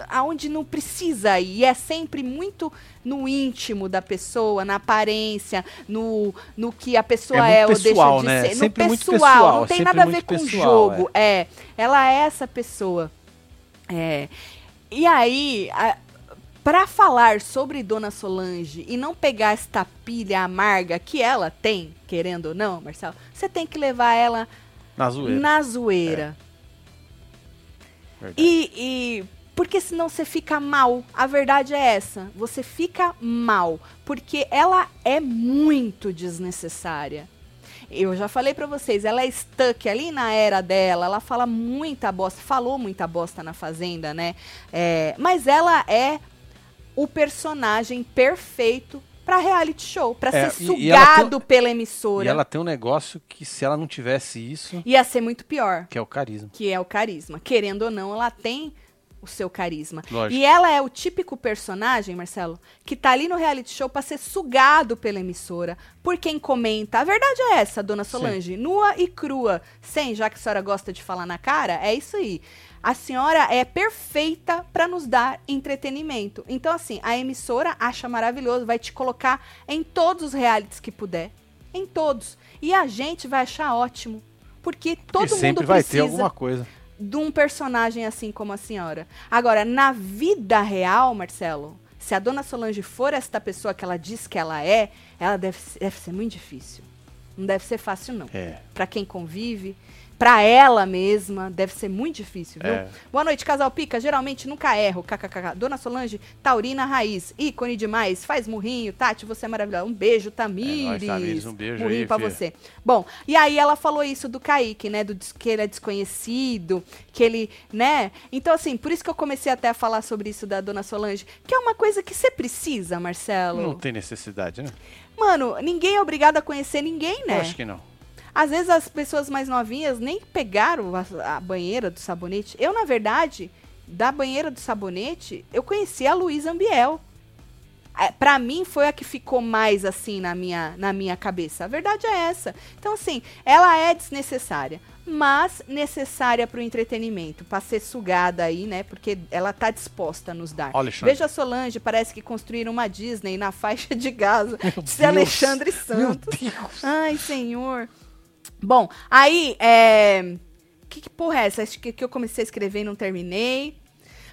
aonde não precisa ir. E é sempre muito no íntimo da pessoa, na aparência, no, no que a pessoa É é, muito ou pessoal, deixa de né? ser. Sempre no pessoal, pessoal, não é tem nada a ver com o pessoal, jogo. É. ela é essa pessoa. É. E aí, a, pra falar sobre Dona Solange e não pegar esta pilha amarga que ela tem, querendo ou não, Marcelo, você tem que levar ela Na zoeira. na zoeira. Verdade. E, e- porque senão você fica mal. A verdade é essa. Você fica mal. Porque ela é muito desnecessária. Eu já falei pra vocês, ela é stuck ali na era dela, ela fala muita bosta, falou muita bosta na Fazenda, né? É, mas ela é o personagem perfeito pra reality show, pra É, ser e- e ela tem- sugado pela E emissora. ela tem um negócio que se ela não tivesse isso, Ia ser muito pior. que é o carisma. que é o carisma. Querendo ou não, ela tem o seu carisma. Lógico. E ela é o típico personagem, Marcelo, que tá ali no reality show pra ser sugado pela emissora, por quem comenta. A verdade é essa, dona Solange, nua e crua, sem, já que a senhora gosta de falar na cara, é isso aí. A senhora é perfeita pra nos dar entretenimento. Então, assim, a emissora acha maravilhoso, vai te colocar em todos os realities que puder. Em todos. E a gente vai achar ótimo. Porque todo Porque mundo sempre vai precisa ter alguma coisa. De um personagem assim como a senhora. Agora, na vida real, Marcelo, se a dona Solange for esta pessoa que ela diz que ela é, ela deve, ser- deve ser muito difícil. Não deve ser fácil, não. É. Pra quem convive, pra ela mesma, deve ser muito difícil, viu? É. Boa noite, casal Pica. Geralmente nunca erro. KKK. Dona Solange, taurina raiz. Ícone demais. Faz murrinho. Tati, você é maravilhosa. Um beijo, Tamires. É nóis, Tamires. Um beijo Murrinho aí, pra filha. você. Bom, e aí ela falou isso do Kaique, né? Do que ele é desconhecido, que ele, né? Então, assim, por isso que eu comecei até a falar sobre isso da Dona Solange, que é uma coisa que você precisa, Marcelo. Não tem necessidade, né? Mano, ninguém é obrigado a conhecer ninguém, né? Eu acho que não. Às vezes as pessoas mais novinhas nem pegaram a, a banheira do sabonete. Eu, na verdade, da banheira do sabonete, eu conheci a Luísa Ambiel. É, pra mim foi a que ficou mais assim na minha, na minha cabeça. A verdade é essa. Então, assim, ela é desnecessária. mas necessária para o entretenimento, para ser sugada aí, né? Porque ela tá disposta a nos dar. Alexandre. Veja Solange, parece que construíram uma Disney na faixa de Gaza. Meu Deus. Alexandre Meu Santos. Deus. Ai, senhor. Bom, aí, é. Que, que porra é essa? Acho que, que eu comecei a escrever e não terminei.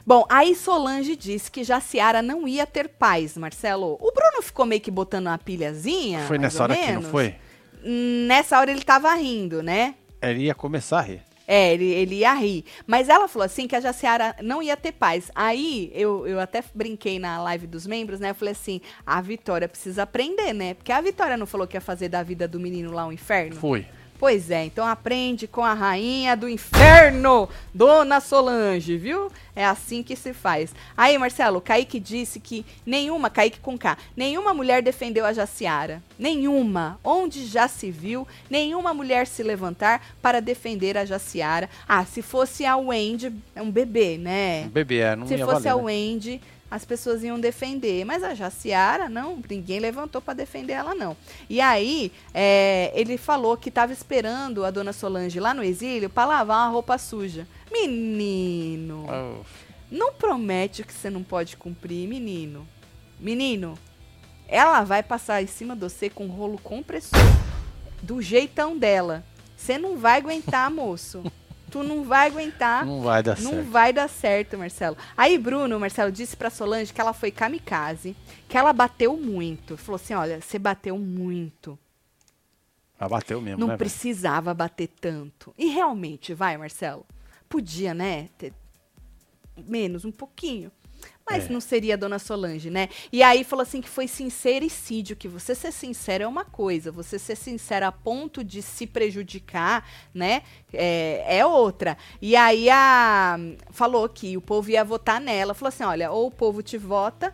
Bom, aí Solange disse que Jaciara não ia ter paz, Marcelo. O Bruno ficou meio que botando uma pilhazinha. Foi nessa hora aqui, não menos. foi? Nessa hora ele tava rindo, né? Ele ia começar a rir. É, ele, ele ia rir. Mas ela falou assim que a Jaciara não ia ter paz. Aí eu, eu até brinquei na live dos membros, né? Eu falei assim: a Vitória precisa aprender, né? Porque a Vitória não falou que ia fazer da vida do menino lá um inferno? Foi. Pois é, então aprende com a rainha do inferno, Dona Solange, viu? É assim que se faz. Aí, Marcelo, Kaique disse que nenhuma, Kaique com K, nenhuma mulher defendeu a Jaciara. Nenhuma. Onde já se viu nenhuma mulher se levantar para defender a Jaciara. Ah, se fosse a Wendy, é um bebê, né? Um bebê, é, não Se fosse valer, a né? As pessoas iam defender. Mas a Jaciara, não, ninguém levantou para defender ela, não. E aí, é, ele falou que estava esperando a dona Solange lá no exílio para lavar uma roupa suja. Menino, Oh, não promete o que você não pode cumprir, menino. Menino, ela vai passar em cima de você com um rolo compressor. Do jeitão dela. Você não vai aguentar, moço. Tu não vai aguentar. não vai dar Não certo. vai dar certo, Marcelo. Aí Bruno, Marcelo, disse pra Solange que ela foi kamikaze, que ela bateu muito. Falou assim: olha, você bateu muito. Mas bateu mesmo, Não né? velho? precisava bater tanto. E realmente, vai, Marcelo. Podia, né? Ter menos, um pouquinho. Mas É. não seria a dona Solange, né? E aí falou assim que foi sincericídio, que você ser sincero é uma coisa, você ser sincero a ponto de se prejudicar, né? É, é outra. E aí a falou que o povo ia votar nela. Falou assim: olha, ou o povo te vota,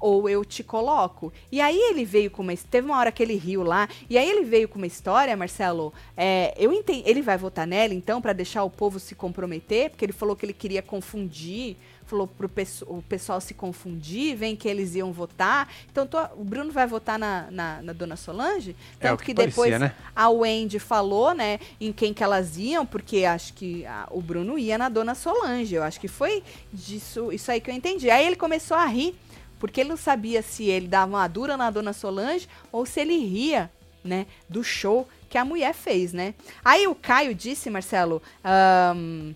ou eu te coloco. E aí ele veio com uma. Teve uma hora que ele riu lá, e aí ele veio com uma história, Marcelo. É, eu entendi. Ele vai votar nela, então, para deixar o povo se comprometer, porque ele falou que ele queria confundir. Falou pro o pessoal se confundir, vem que eles iam votar. Então, tô- o Bruno vai votar na, na, na dona Solange? É, Tanto que que, parecia, depois né? a Wendy falou, né, em quem que elas iam, porque acho que a- o Bruno ia na dona Solange. Eu acho que foi disso, isso aí que eu entendi. Aí ele começou a rir, porque ele não sabia se ele dava uma dura na dona Solange ou se ele ria, né, do show que a mulher fez, né? Aí o Caio disse, Marcelo, ahn,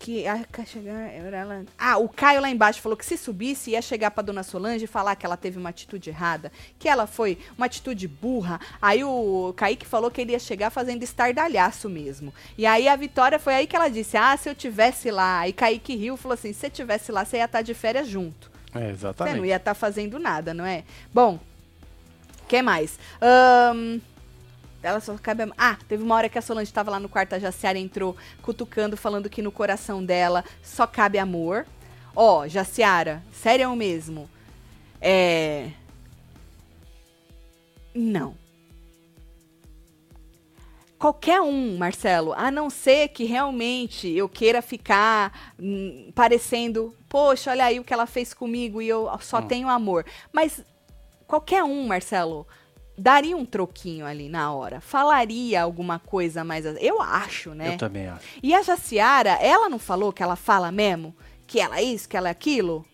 que a, chegar, ela- ah, o Caio lá embaixo falou que se subisse ia chegar pra dona Solange e falar que ela teve uma atitude errada, que ela foi uma atitude burra. Aí o Kaique falou que ele ia chegar fazendo estardalhaço mesmo. E aí a Vitória foi aí que ela disse: "Ah, se eu tivesse lá". Aí Kaique riu e falou assim: "Se você tivesse lá, você ia estar de férias junto". É, Você exatamente. não ia estar fazendo nada, não é? Bom, que mais? Ahn, ela só cabe. a- Ah, teve uma hora que a Solange estava lá no quarto, a Jaciara entrou cutucando, falando que no coração dela só cabe amor. Ó, Jaciara, sério mesmo. É. Não. Qualquer um, Marcelo, a não ser que realmente eu queira ficar hum, parecendo, poxa, olha aí o que ela fez comigo e eu só Hum. tenho amor. Mas qualquer um, Marcelo, daria um troquinho ali na hora, falaria alguma coisa mais. Eu acho, né? Eu também acho. E a Jaciara, ela não falou que ela fala mesmo? Que ela é isso, que ela é aquilo?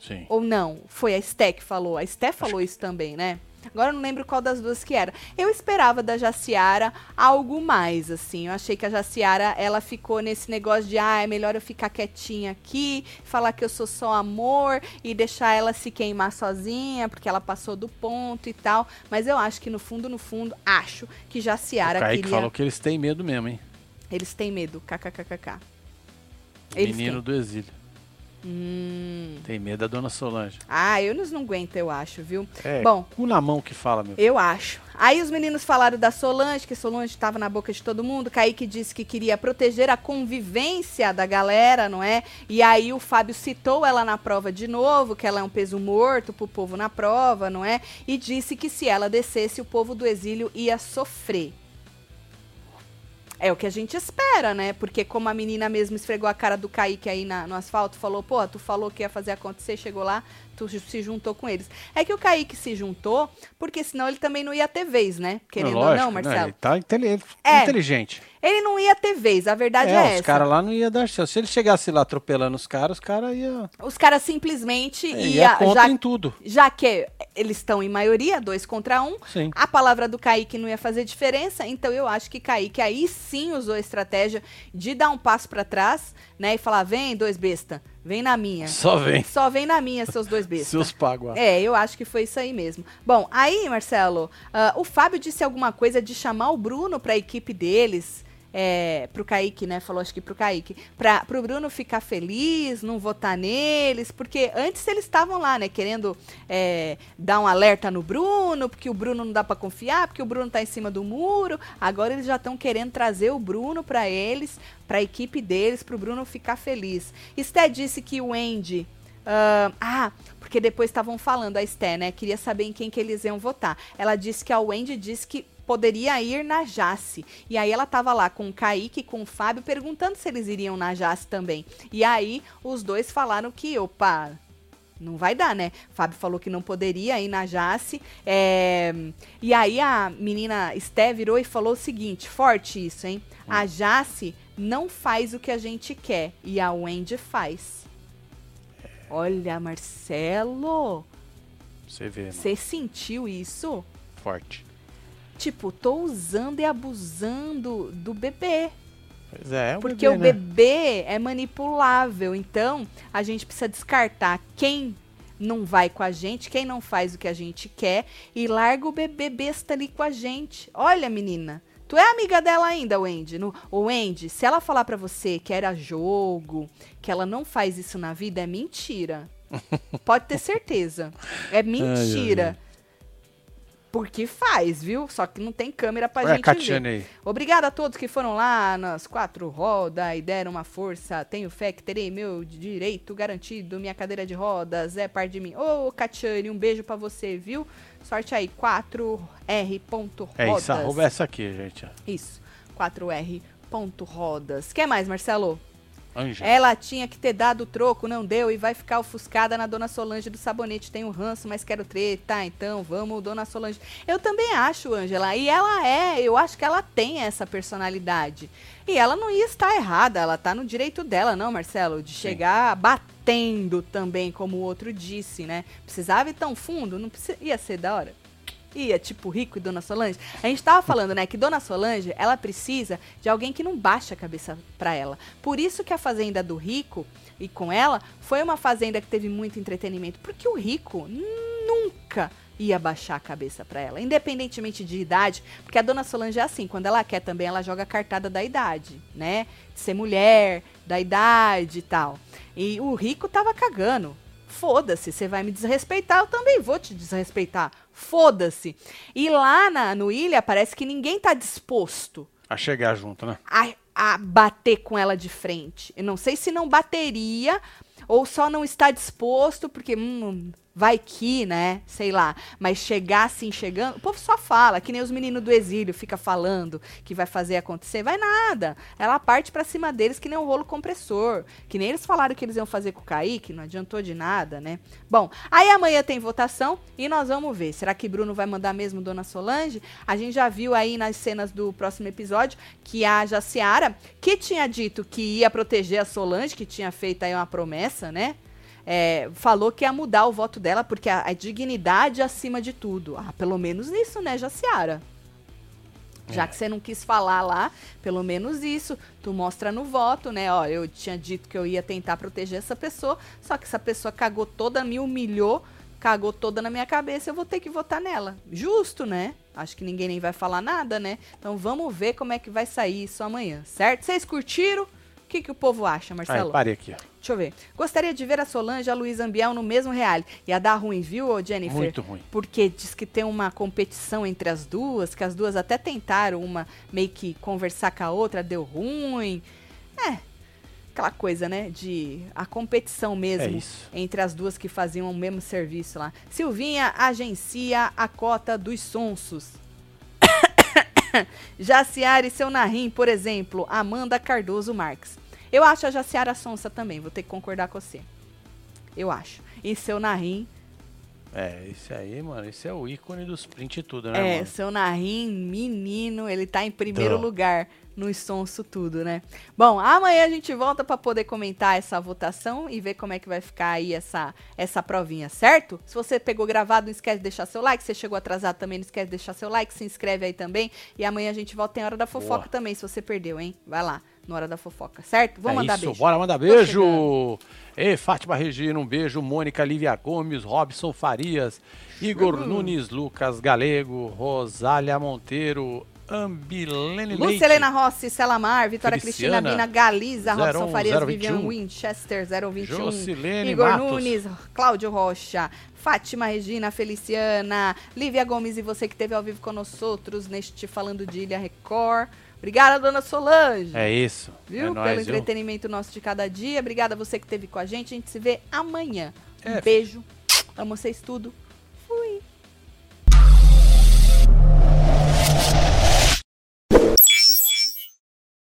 Sim. Ou não? Foi a Sté que falou. A Sté falou isso também, né? Agora eu não lembro qual das duas que era. Eu esperava da Jaciara algo mais, assim. Eu achei que a Jaciara, ela ficou nesse negócio de, ah, é melhor eu ficar quietinha aqui, falar que eu sou só amor e deixar ela se queimar sozinha, porque ela passou do ponto e tal. Mas eu acho que no fundo, no fundo, acho que O Jaciara Kaique queria... falou que eles têm medo mesmo, hein? Eles têm medo, kkkk. O menino do exílio. Hum. Tem medo da dona Solange. Ah, eu não aguento, eu acho, viu? É, Bom. cu na mão que fala, meu. Eu acho. Aí os meninos falaram da Solange, que Solange estava na boca de todo mundo. Kaique disse que queria proteger a convivência da galera, não é? E aí o Fábio citou ela na prova de novo, que ela é um peso morto pro povo na prova, não é? E disse que se ela descesse, o povo do exílio ia sofrer. É o que a gente espera, né? Porque como a menina mesmo esfregou a cara do Kaique aí na- no asfalto, falou, pô, tu falou que ia fazer acontecer, chegou lá, tu se juntou com eles. É que o Kaique se juntou, porque senão ele também não ia ter vez, né? Querendo ou Lógico, não, né? Marcelo. Ele tá intele- É. inteligente. Ele não ia ter vez, a verdade é, É, os essa. caras lá não ia dar certo. Se ele chegasse lá atropelando os caras, os caras iam Os caras simplesmente é, ia, ia contra já, em tudo. já que eles estão em maioria, dois contra um, Sim. a palavra do Kaique não ia fazer diferença, então eu acho que Kaique aí sim usou a estratégia de dar um passo pra trás, né, e falar, vem, dois besta, vem na minha. Só vem. Só vem na minha, seus dois bestas. Seus paguas. É, eu acho que foi isso aí mesmo. Bom, aí, Marcelo, ah, o Fábio disse alguma coisa de chamar o Bruno pra equipe deles. É, pro Kaique, né? Falou acho que pro Kaique. Pra, pro Bruno ficar feliz, não votar neles. Porque antes eles estavam lá, né? Querendo é, dar um alerta no Bruno, porque o Bruno não dá pra confiar, porque o Bruno tá em cima do muro. Agora eles já estão querendo trazer o Bruno pra eles, pra equipe deles, pro Bruno ficar feliz. Esté disse que o Andy ah, ah, porque depois estavam falando, a Esté, né? Queria saber em quem que eles iam votar. Ela disse que a Wendy disse que poderia ir na Jace. E aí ela tava lá com o Kaique e com o Fábio perguntando se eles iriam na Jace também. E aí os dois falaram que, opa, não vai dar, né? Fábio falou que não poderia ir na Jace. é, E aí a menina Esté virou e falou o seguinte: forte isso, hein? A Jace não faz o que a gente quer e a Wendy faz. Olha, Marcelo, Você vê, mano. você sentiu isso? forte. Tipo, tô usando e abusando do bebê. Pois é, é um Porque bebê, o né? bebê é manipulável. Então, a gente precisa descartar quem não vai com a gente, quem não faz o que a gente quer e larga o bebê besta ali com a gente. Olha, menina, tu é amiga dela ainda, Wendy? No, o Wendy, se ela falar pra você que era jogo, que ela não faz isso na vida, é mentira. Pode ter certeza. É mentira. Porque faz, viu? Só que não tem câmera pra Olha a gente ver. Catiane aí. Obrigada a todos que foram lá nas quatro rodas e deram uma força. Tenho fé que terei meu direito garantido. Minha cadeira de rodas é parte de mim. Ô, Catiane, um beijo pra você, viu? Sorte aí, 4R. ponto É rodas. isso, arroba essa aqui, gente. Isso, 4R. ponto rodas. Quer mais, Marcelo? Anja. Ela tinha que ter dado o troco, não deu, e vai ficar ofuscada na Dona Solange do sabonete. Tem o ranço, mas quero treta. Tá, então vamos, Dona Solange. Eu também acho, Ângela, e ela é, eu acho que ela tem essa personalidade. E ela não ia estar errada, ela tá no direito dela, não, Marcelo? De chegar batendo também, como o outro disse, né? Precisava ir tão fundo? Não precisa, ia ser da hora. Ia, tipo, Rico e Dona Solange. A gente tava falando, né, que Dona Solange, ela precisa de alguém que não baixe a cabeça pra ela. Por isso que a Fazenda do Rico, e com ela, foi uma fazenda que teve muito entretenimento. Porque o Rico nunca ia baixar a cabeça pra ela, independentemente de idade, porque a Dona Solange é assim, quando ela quer também, ela joga a cartada da idade, né? De ser mulher, da idade e tal. E o Rico tava cagando. Foda-se, você vai me desrespeitar, eu também vou te desrespeitar. Foda-se. E lá na, no Ilha parece que ninguém tá disposto A chegar junto, né? a, a bater com ela de frente. Eu não sei se não bateria ou só não está disposto, porque hum, vai que, né? Sei lá. Mas chegar assim, chegando. O povo só fala, que nem os meninos do exílio fica falando que vai fazer acontecer. Vai nada. Ela parte pra cima deles que nem um rolo compressor. Que nem eles falaram que eles iam fazer com o Kaique, não adiantou de nada, né? Bom, aí amanhã tem votação e nós vamos ver. Será que Bruno vai mandar mesmo Dona Solange? A gente já viu aí nas cenas do próximo episódio que a Jaciara, que tinha dito que ia proteger a Solange, que tinha feito aí uma promessa, né? É, falou que ia mudar o voto dela porque a, a dignidade acima de tudo. Ah, pelo menos isso, né, Jaciara? Já que você não quis falar lá, pelo menos isso, tu mostra no voto, né? Ó, eu tinha dito que eu ia tentar proteger essa pessoa, só que essa pessoa cagou toda, me humilhou, cagou toda na minha cabeça, eu vou ter que votar nela. Justo, né? Acho que ninguém nem vai falar nada, né? Então vamos ver como é que vai sair isso amanhã, certo? Vocês curtiram? O que, que o povo acha, Aí, Marcelo? parei aqui, ó. Deixa eu ver. Gostaria de ver a Solange e a Luísa Ambiel no mesmo reality. Ia dar ruim, viu, Jennifer? Muito ruim. Porque diz que tem uma competição entre as duas, que as duas até tentaram uma meio que conversar com a outra, deu ruim. É, aquela coisa, né? De a competição É mesmo isso. entre as duas que faziam o mesmo serviço lá. Silvinha agencia a cota dos sonsos. Jaciara e seu Narim, por exemplo, Amanda Cardoso Marques. Eu acho a Jaciara sonsa também, vou ter que concordar com você. Eu acho. E seu Narim É, esse aí, mano, esse é o ícone dos print e tudo, né, É, mano? seu Narim, menino, ele tá em primeiro lugar no sonso tudo, né? Bom, amanhã a gente volta pra poder comentar essa votação e ver como é que vai ficar aí essa, essa provinha, certo? Se você pegou gravado, não esquece de deixar seu like. Se você chegou atrasado também, não esquece de deixar seu like. Se inscreve aí também. E amanhã a gente volta em Hora da Fofoca Boa. também, se você perdeu, hein? Vai lá, na Hora da Fofoca, certo? Vamos é mandar isso, beijo. bora mandar beijo! Ei, Fátima Regina, um beijo. Mônica Lívia Gomes, Robson Farias, Igor Nunes, Lucas Galego, Rosália Monteiro, Ambilene Lúcia Leite. Helena Rossi, Selamar, Vitória Cristina, Bina, Galiza, Robson 01, Farias, 021. Vivian Winchester, 021, Jocilene Igor Matos. Nunes, Cláudio Rocha, Fátima Regina, Feliciana, Lívia Gomes e você que esteve ao vivo conosco neste Falando de Ilha Record. Obrigada, dona Solange. É isso. Viu? É Pelo nóis, viu? entretenimento nosso de cada dia. Obrigada a você que esteve com a gente. A gente se vê amanhã. Um É. beijo. Amo vocês tudo.